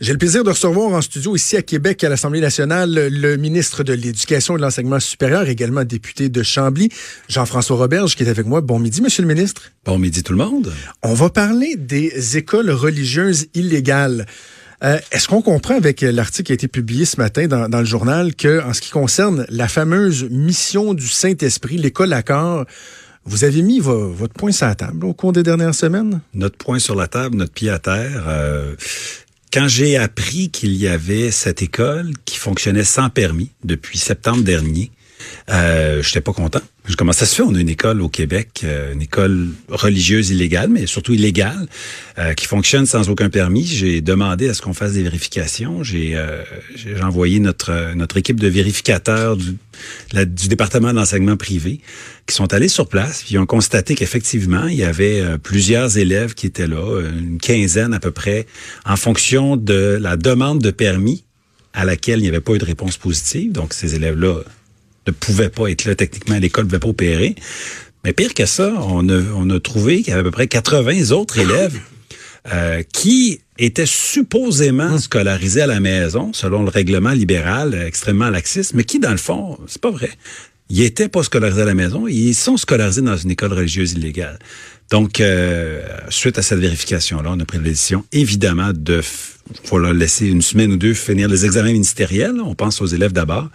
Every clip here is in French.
J'ai le plaisir de recevoir en studio ici à Québec, à l'Assemblée nationale, le ministre de l'Éducation et de l'Enseignement supérieur, également député de Chambly, Jean-François Roberge, qui est avec moi. Bon midi, Monsieur le ministre. Bon midi tout le monde. On va parler des écoles religieuses illégales. Euh, Est-ce qu'on comprend avec l'article qui a été publié ce matin dans, dans, le journal que, en ce qui concerne la fameuse mission du Saint-Esprit, l'école à corps, vous avez mis vo votre point sur la table au cours des dernières semaines? Notre point sur la table, notre pied à terre. Euh, quand j'ai appris qu'il y avait cette école qui fonctionnait sans permis depuis septembre dernier, euh, j'étais pas content. Comment ça se fait? On a une école au Québec, euh, une école religieuse illégale, mais surtout illégale, euh, qui fonctionne sans aucun permis. J'ai demandé à ce qu'on fasse des vérifications. J'ai euh, envoyé notre notre équipe de vérificateurs du, du département d'enseignement privé qui sont allés sur place. Puis ils ont constaté qu'effectivement, il y avait euh, plusieurs élèves qui étaient là, une quinzaine à peu près, en fonction de la demande de permis à laquelle il n'y avait pas eu de réponse positive. Donc ces élèves-là ne pouvait pas être là techniquement, l'école ne pouvait pas opérer. Mais pire que ça, on a, on a trouvé qu'il y avait à peu près 80 autres élèves euh, qui étaient supposément hum. scolarisés à la maison, selon le règlement libéral euh, extrêmement laxiste, mais qui, dans le fond, c'est pas vrai. Ils étaient pas scolarisés à la maison, ils sont scolarisés dans une école religieuse illégale. Donc, euh, suite à cette vérification-là, on a pris la décision, évidemment, de faut leur laisser une semaine ou deux finir les examens ministériels. On pense aux élèves d'abord.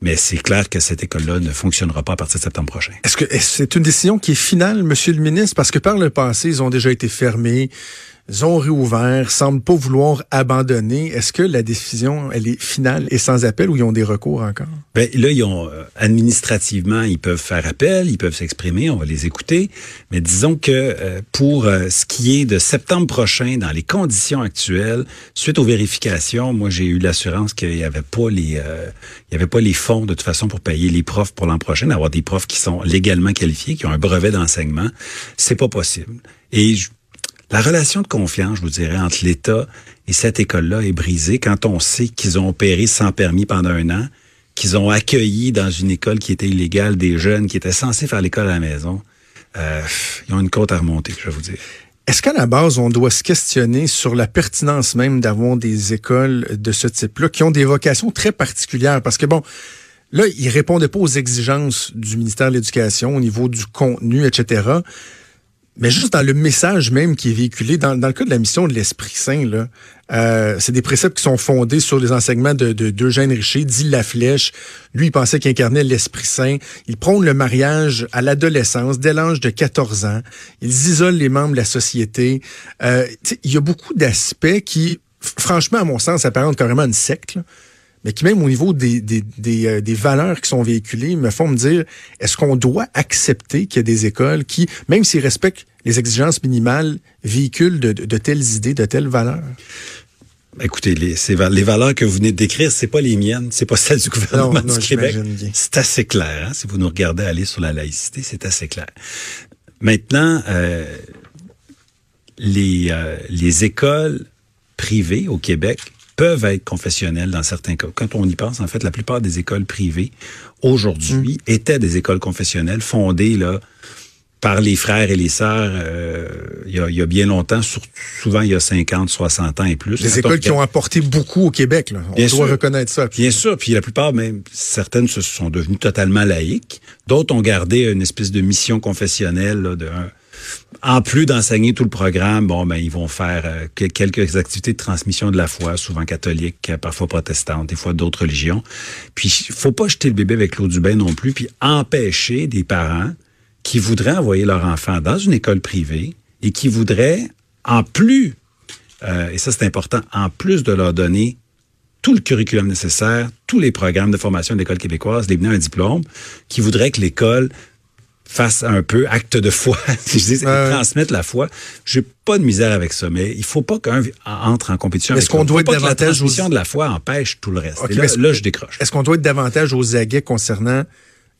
Mais c'est clair que cette école-là ne fonctionnera pas à partir de septembre prochain. Est-ce que c'est une décision qui est finale, Monsieur le ministre? Parce que par le passé, ils ont déjà été fermés ils ont réouvert, semblent pas vouloir abandonner. Est-ce que la décision, elle est finale et sans appel ou ils ont des recours encore? Ben, là, ils ont, euh, administrativement, ils peuvent faire appel, ils peuvent s'exprimer, on va les écouter. Mais disons que euh, pour euh, ce qui est de septembre prochain, dans les conditions actuelles, suite aux vérifications, moi, j'ai eu l'assurance qu'il n'y avait pas les, il y avait pas les fonds de toute façon pour payer les profs pour l'an prochain, d'avoir des profs qui sont légalement qualifiés, qui ont un brevet d'enseignement. C'est pas possible. Et la relation de confiance, je vous dirais, entre l'État et cette école-là est brisée quand on sait qu'ils ont opéré sans permis pendant un an, qu'ils ont accueilli dans une école qui était illégale des jeunes qui étaient censés faire l'école à la maison. Euh, ils ont une côte à remonter, je vais vous dire. Est-ce qu'à la base, on doit se questionner sur la pertinence même d'avoir des écoles de ce type-là qui ont des vocations très particulières? Parce que bon, là, ils répondaient pas aux exigences du ministère de l'Éducation au niveau du contenu, etc. Mais juste dans le message même qui est véhiculé, dans, le cas de la mission de l'Esprit Saint, là, euh, c'est des préceptes qui sont fondés sur les enseignements de, de d'Eugène Richer, dit La Flèche. Lui, il pensait qu'il incarnait l'Esprit Saint. Il prône le mariage à l'adolescence, dès l'âge de 14 ans. Ils isolent les membres de la société. Euh, il y a beaucoup d'aspects qui, franchement, à mon sens, apparentent carrément une secte. Mais qui même au niveau des, des, des, euh, des, valeurs qui sont véhiculées me font me dire, est-ce qu'on doit accepter qu'il y a des écoles qui, même s'ils respectent les exigences minimales, véhiculent de, de, telles idées, de telles valeurs? Écoutez, les, les valeurs que vous venez de décrire, c'est pas les miennes, c'est pas celles du gouvernement du Québec. C'est assez clair. Hein? Si vous nous regardez aller sur la laïcité, c'est assez clair. Maintenant, euh, les, euh, les écoles privées au Québec peuvent être confessionnelles dans certains cas. Quand on y pense, en fait, la plupart des écoles privées aujourd'hui mm. étaient des écoles confessionnelles fondées là par les frères et les sœurs euh, il, y a, il, y a, bien longtemps, souvent il y a 50, 60 ans et plus. Des écoles qui ont apporté beaucoup au Québec. Là. On bien doit sûr, reconnaître ça. Bien sûr, puis la plupart, même certaines se sont devenues totalement laïques. D'autres ont gardé une espèce de mission confessionnelle là, de en plus d'enseigner tout le programme, bon, ben, ils vont faire euh, quelques activités de transmission de la foi, souvent catholique, euh, parfois protestante, des fois d'autres religions. Puis, faut pas jeter le bébé avec l'eau du bain non plus, puis empêcher des parents qui voudraient envoyer leur enfant dans une école privée et qui voudraient, en plus, euh, et ça c'est important, en plus de leur donner tout le curriculum nécessaire, tous les programmes de formation de l'école québécoise, les un diplôme, qui voudraient que l'école fasse un peu acte de foi, si je dis, transmettre la foi. J'ai pas de misère avec ça, mais il faut pas qu'un entre en compétition. Est-ce qu'on doit être davantage transmission de la foi empêche tout le reste. là, je décroche. Est-ce qu'on doit être davantage aux aguets concernant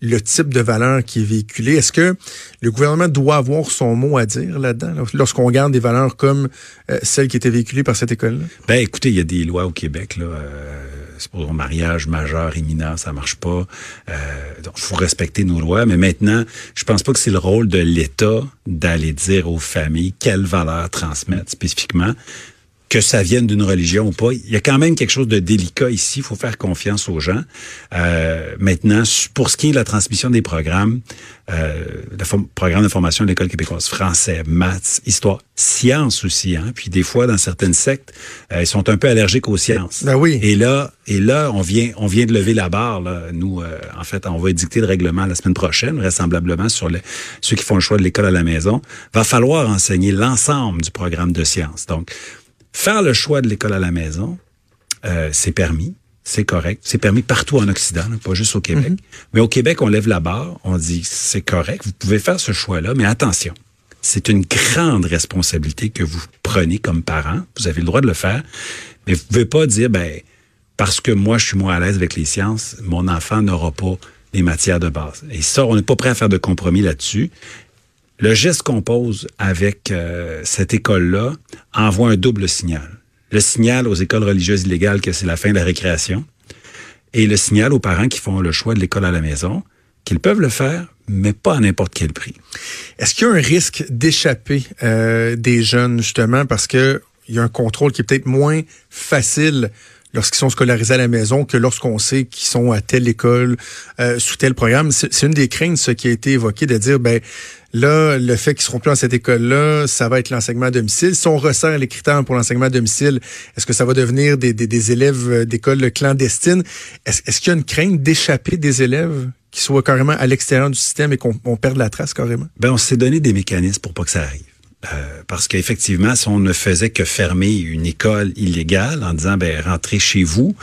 le type de valeur qui est véhiculé. Est-ce que le gouvernement doit avoir son mot à dire là-dedans, lorsqu'on regarde des valeurs comme euh, celles qui étaient véhiculées par cette école-là? Ben, écoutez, il y a des lois au Québec, là. Euh, un mariage majeur imminent, ça marche pas. Euh, donc, faut respecter nos lois. Mais maintenant, je pense pas que c'est le rôle de l'État d'aller dire aux familles quelles valeurs transmettre spécifiquement que ça vienne d'une religion ou pas. Il y a quand même quelque chose de délicat ici. Il faut faire confiance aux gens. Euh, maintenant, pour ce qui est de la transmission des programmes, euh, le programme de formation de l'école québécoise, français, maths, histoire, sciences aussi. Hein? Puis des fois, dans certaines sectes, euh, ils sont un peu allergiques aux sciences. Ben oui. Et là, et là, on vient, on vient de lever la barre. Là. Nous, euh, en fait, on va édicter le règlement la semaine prochaine, vraisemblablement sur les, ceux qui font le choix de l'école à la maison. Va falloir enseigner l'ensemble du programme de sciences. Donc Faire le choix de l'école à la maison, euh, c'est permis, c'est correct. C'est permis partout en Occident, pas juste au Québec. Mhm. Mais au Québec, on lève la barre, on dit c'est correct, vous pouvez faire ce choix-là, mais attention, c'est une grande responsabilité que vous prenez comme parent. Vous avez le droit de le faire, mais vous pouvez pas dire ben parce que moi je suis moins à l'aise avec les sciences, mon enfant n'aura pas les matières de base. Et ça, on n'est pas prêt à faire de compromis là-dessus. Le geste qu'on pose avec euh, cette école-là envoie un double signal. Le signal aux écoles religieuses illégales que c'est la fin de la récréation et le signal aux parents qui font le choix de l'école à la maison qu'ils peuvent le faire, mais pas à n'importe quel prix. Est-ce qu'il y a un risque d'échapper euh, des jeunes, justement, parce que il y a un contrôle qui est peut-être moins facile lorsqu'ils sont scolarisés à la maison que lorsqu'on sait qu'ils sont à telle école, euh, sous tel programme? C'est une des craintes, ce qui a été évoqué, de dire, ben là, le fait qu'ils seront plus dans cette école-là, ça va être l'enseignement à domicile. Si on resserre les critères pour l'enseignement à domicile, est-ce que ça va devenir des, élèves euh, d'école clandestines? Est-ce est qu'il y a une crainte d'échapper des élèves qui soient carrément à l'extérieur du système et qu'on perde la trace carrément? Ben, on s'est donné des mécanismes pour pas que ça arrive. Euh, parce qu'effectivement, si on ne faisait que fermer une école illégale en disant, ben, rentrez chez vous,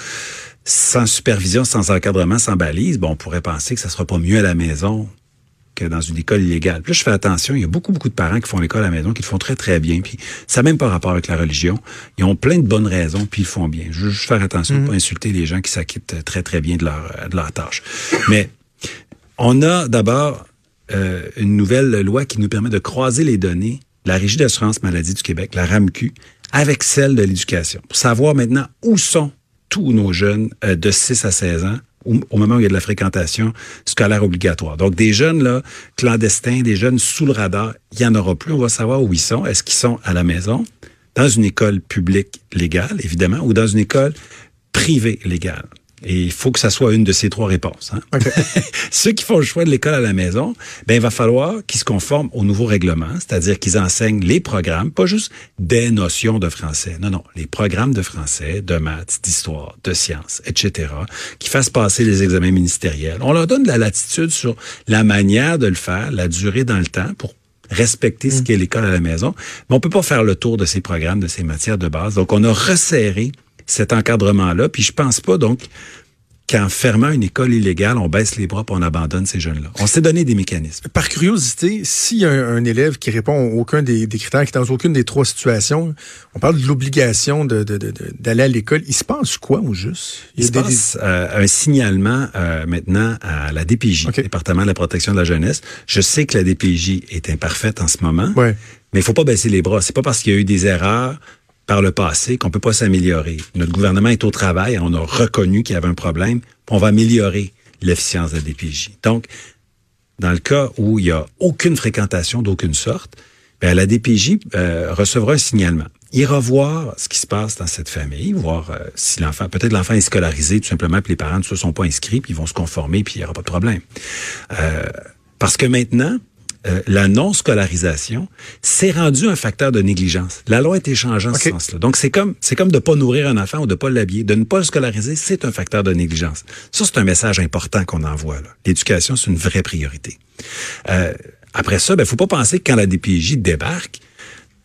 sans supervision, sans encadrement, sans balise, on pourrait penser que ça sera pas mieux à la maison que dans une école illégale. Puis je fais attention, il y a beaucoup, beaucoup de parents qui font l'école à la maison, qui le font très, très bien. Puis ça n'a même pas rapport avec la religion. Ils ont plein de bonnes raisons, puis ils le font bien. Je veux juste faire attention de ne mm-hmm. pas insulter les gens qui s'acquittent très, très bien de leur, de leur tâche. Mais on a d'abord euh, une nouvelle loi qui nous permet de croiser les données la Régie d'assurance maladie du Québec, la RAMQ, avec celle de l'éducation, pour savoir maintenant où sont tous nos jeunes euh, de 6 à 16 ans au, moment où il y a de la fréquentation scolaire obligatoire. Donc, des jeunes là, clandestins, des jeunes sous le radar, il n'y en aura plus. On va savoir où ils sont. Est-ce qu'ils sont à la maison, dans une école publique légale, évidemment, ou dans une école privée légale? Et il faut que ça soit une de ces trois réponses. Hein? Ceux qui font le choix de l'école à la maison, ben il va falloir qu'ils se conforment au nouveau règlement, c'est-à-dire qu'ils enseignent les programmes, pas juste des notions de français. Non, non, les programmes de français, de maths, d'histoire, de sciences, etc., qui fassent passer les examens ministériels. On leur donne de la latitude sur la manière de le faire, la durée dans le temps pour respecter ce mm. qu'est l'école à la maison. Mais on peut pas faire le tour de ces programmes, de ces matières de base. Donc, on a resserré cet encadrement-là. Puis je pense pas donc qu'en fermant une école illégale, on baisse les bras et on abandonne ces jeunes-là. On s'est donné des mécanismes. Par curiosité, s'il y a un, élève qui répond à aucun des, critères, qui est dans aucune des trois situations, on parle de l'obligation d'aller de, de, à l'école. Il se passe quoi au juste? Il, se passe euh, un signalement euh, maintenant à la DPJ, Département de la protection de la jeunesse. Je sais que la DPJ est imparfaite en ce moment, mais il faut pas baisser les bras. C'est pas parce qu'il y a eu des erreurs par le passé qu'on peut pas s'améliorer. Notre gouvernement est au travail, on a reconnu qu'il y avait un problème, on va améliorer l'efficience de la DPJ. Donc, dans le cas où il y a aucune fréquentation d'aucune sorte, bien, la DPJ euh, recevra un signalement. Il voir ce qui se passe dans cette famille, voir euh, si l'enfant, peut-être l'enfant est scolarisé tout simplement, puis les parents ne se sont pas inscrits, puis ils vont se conformer, puis il n'y aura pas de problème. Euh, parce que maintenant, euh, la non-scolarisation, c'est rendu un facteur de négligence. La loi a été changée en ce sens-là. Donc, c'est comme, c'est comme de pas nourrir un enfant ou de pas l'habiller. De ne pas le scolariser, c'est un facteur de négligence. Ça, c'est un message important qu'on envoie. L'éducation, c'est une vraie priorité. Euh, après ça, ben, faut pas penser que quand la DPJ débarque,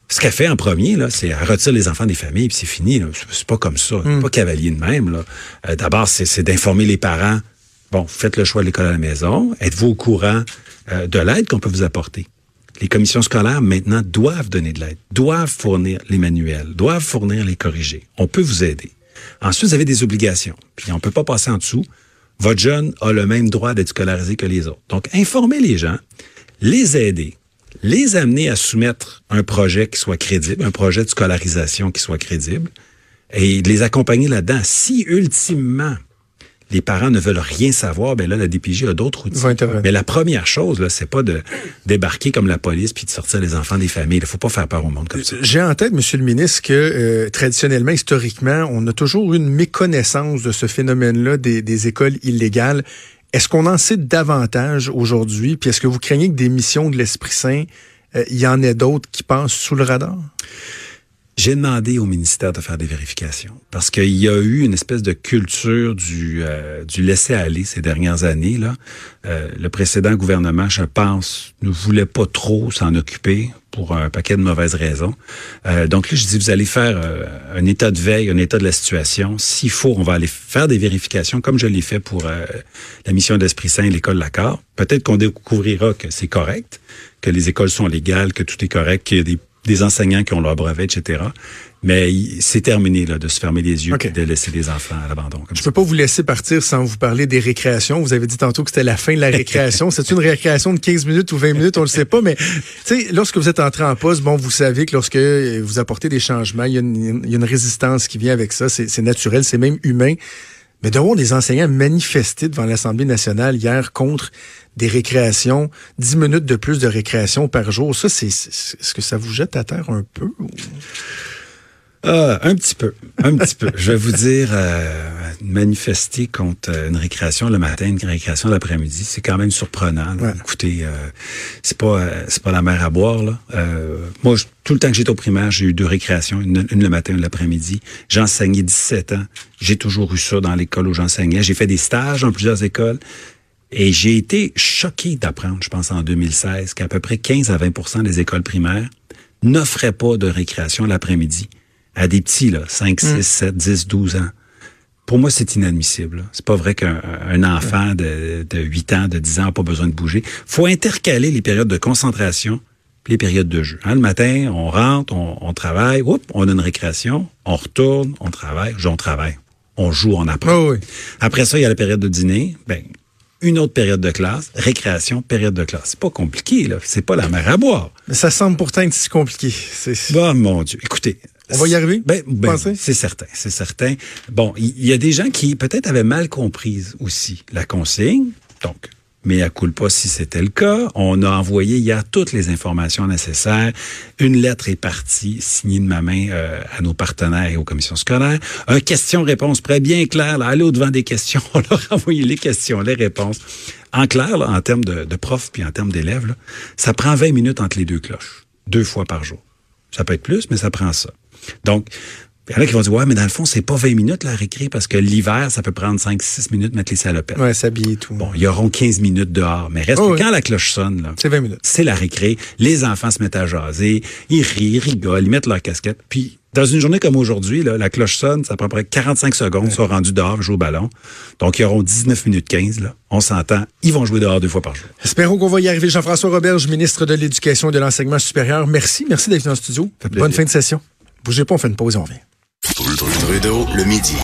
ce qu'elle fait en premier, là, c'est elle retire les enfants des familles, puis c'est fini. C'est pas comme ça. Hmm. pas cavalier de même. Là. Euh, d'abord, c'est d'informer les parents. Bon, faites le choix de l'école à la maison. Êtes-vous au courant euh, de l'aide qu'on peut vous apporter. Les commissions scolaires, maintenant, doivent donner de l'aide, doivent fournir les manuels, doivent fournir les corrigés. On peut vous aider. Ensuite, vous avez des obligations. Puis on ne peut pas passer en dessous. Votre jeune a le même droit d'être scolarisé que les autres. Donc, informer les gens, les aider, les amener à soumettre un projet qui soit crédible, un projet de scolarisation qui soit crédible, et les accompagner là-dedans. Si ultimement les parents ne veulent rien savoir, ben là, la DPJ a d'autres outils. Mais la première chose, là, c'est pas de débarquer comme la police puis de sortir les enfants des familles. Il faut pas faire peur au monde comme ça. J'ai en tête, Monsieur le ministre, que euh, traditionnellement, historiquement, on a toujours eu une méconnaissance de ce phénomène-là des, des écoles illégales. Est-ce qu'on en sait davantage aujourd'hui? Puis est-ce que vous craignez que des missions de l'Esprit Saint, euh, il y en ait d'autres qui passent sous le radar? J'ai demandé au ministère de faire des vérifications parce qu'il y a eu une espèce de culture du, euh, du laisser-aller ces dernières années. Là. Euh, le précédent gouvernement, je pense, ne voulait pas trop s'en occuper pour un paquet de mauvaises raisons. Euh, donc là, je dis, vous allez faire euh, un état de veille, un état de la situation. S'il faut, on va aller faire des vérifications, comme je l'ai fait pour euh, la mission d'Esprit Saint et l'école Lacard. Peut-être qu'on découvrira que c'est correct, que les écoles sont légales, que tout est correct, qu'il y a des des enseignants qui ont leur brevet, etc. Mais c'est terminé là, de se fermer les yeux okay. et de laisser les enfants à l'abandon. Je ne peux pas vous laisser partir sans vous parler des récréations. Vous avez dit tantôt que c'était la fin de la récréation. c'est une récréation de 15 minutes ou 20 minutes, on ne le sait pas. Mais lorsque vous êtes entré en poste, bon, vous savez que lorsque vous apportez des changements, y il y a une résistance qui vient avec ça. C'est naturel, c'est même humain. Mais de voir des enseignants manifester devant l'Assemblée nationale hier contre des récréations, 10 minutes de plus de récréation par jour, ça, c'est est-ce que ça vous jette à terre un peu? Euh, un petit peu, un petit peu. Je vais vous dire, euh, manifester contre une récréation le matin, une récréation l'après-midi, c'est quand même surprenant. Ouais. Écoutez, euh, c'est pas, c'est pas la mer à boire là. moi, je, tout le temps que j'étais au primaire, j'ai eu deux récréations, une, une le matin, une l'après-midi. J'ai enseigné 17 ans. J'ai toujours eu ça dans l'école où j'enseignais. J'ai fait des stages dans plusieurs écoles. Et j'ai été choqué d'apprendre, je pense en 2016, qu'à peu près 15 à 20% des écoles primaires n'offraient pas de récréation l'après-midi à des petits, là, 5, 6, 7, 10, 12 ans. Pour moi, c'est inadmissible. C'est pas vrai qu'un un enfant de, de 8 ans, de 10 ans n'a pas besoin de bouger. faut intercaler les périodes de concentration les périodes de jeu. Hein, le matin, on rentre, on, on travaille, oups, on a une récréation, on retourne, on travaille, on travaille. On joue, on apprend. Oh oui. Après ça, il y a la période de dîner. Ben, une autre période de classe, récréation, période de classe. C'est pas compliqué, là. C'est pas la mer à boire. Mais ça semble pourtant être si compliqué. Bah, mon Dieu. Écoutez. On va y arriver? Ben, ben c'est certain, c'est certain. Bon, il y, y, a des gens qui peut-être avaient mal compris aussi la consigne. Donc, mais à pas si c'était le cas. On a envoyé hier toutes les informations nécessaires. Une lettre est partie, signée de ma main euh, à nos partenaires et aux commissions scolaires. Un question-réponse prêt bien clair. Là, aller au-devant des questions. On leur a envoyé les questions, les réponses. En clair, là, en termes de, de profs puis en termes d'élèves, là, ça prend 20 minutes entre les deux cloches, deux fois par jour. Ça peut être plus, mais ça prend ça. Donc, il y en a qui vont dire, ouais, mais dans le fond, c'est pas 20 minutes la récré parce que l'hiver, ça peut prendre 5-6 minutes mettre les salopettes. Ouais, s'habiller et tout. Bon, ils auront 15 minutes dehors. Mais reste Oh, oui. quand la cloche sonne, là, C'est 20 minutes. c'est la récré. Les enfants se mettent à jaser, ils rient, ils rigolent, ils mettent leur casquette. Puis, dans une journée comme aujourd'hui, là, la cloche sonne, ça prend à peu près 45 secondes, ils sont rendus dehors, jouer au ballon. Donc, ils auront 19 minutes 15, là. On s'entend, ils vont jouer dehors deux fois par jour. Espérons qu'on va y arriver. Jean-François Roberge, ministre de l'Éducation et de l'Enseignement supérieur. Merci. Merci d'être venu dans le studio. Bonne fin de session. Bougez pas, on fait une pause et on revient. Trudeau, le midi.